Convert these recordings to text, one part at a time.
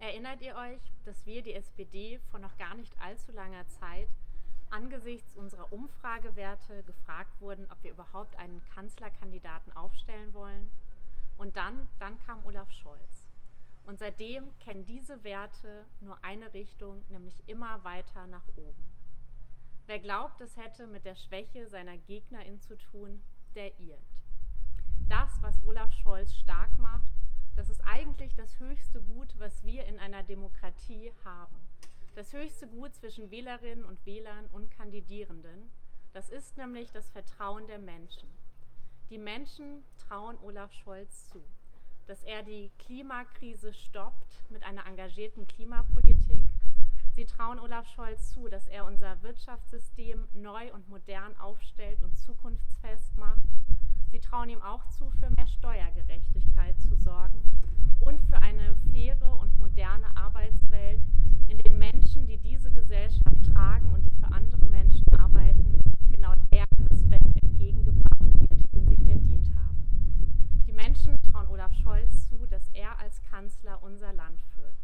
Erinnert ihr euch, dass wir, die SPD, vor noch gar nicht allzu langer Zeit angesichts unserer Umfragewerte gefragt wurden, ob wir überhaupt einen Kanzlerkandidaten aufstellen wollen? Und dann, dann kam Olaf Scholz. Und seitdem kennen diese Werte nur eine Richtung, nämlich immer weiter nach oben. Wer glaubt, es hätte mit der Schwäche seiner Gegnerin zu tun, der irrt. Das, was Olaf Scholz stark macht, das ist eigentlich das höchste Gut, was wir in einer Demokratie haben. Das höchste Gut zwischen Wählerinnen und Wählern und Kandidierenden. Das ist nämlich das Vertrauen der Menschen. Die Menschen trauen Olaf Scholz zu, dass er die Klimakrise stoppt mit einer engagierten Klimapolitik. Sie trauen Olaf Scholz zu, dass er unser Wirtschaftssystem neu und modern aufstellt und zukunftsfest macht. Sie trauen ihm auch zu, für mehr Steuergerechtigkeit zu diese Gesellschaft tragen und die für andere Menschen arbeiten, genau der Respekt entgegengebracht wird, den sie verdient haben. Die Menschen trauen Olaf Scholz zu, dass er als Kanzler unser Land führt.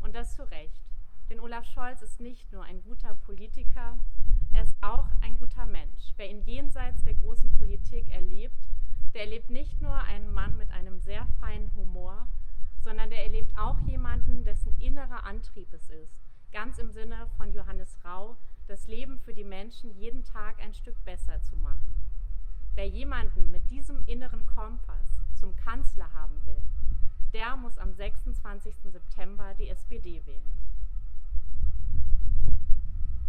Und das zu Recht. Denn Olaf Scholz ist nicht nur ein guter Politiker, er ist auch ein guter Mensch. Wer ihn jenseits der großen Politik erlebt, der erlebt nicht nur einen Mann mit einem sehr feinen Humor, sondern der erlebt auch jemanden, dessen innerer Antrieb es ist, ganz im Sinne von Johannes Rau, das Leben für die Menschen jeden Tag ein Stück besser zu machen. Wer jemanden mit diesem inneren Kompass zum Kanzler haben will, der muss am 26. September die SPD wählen.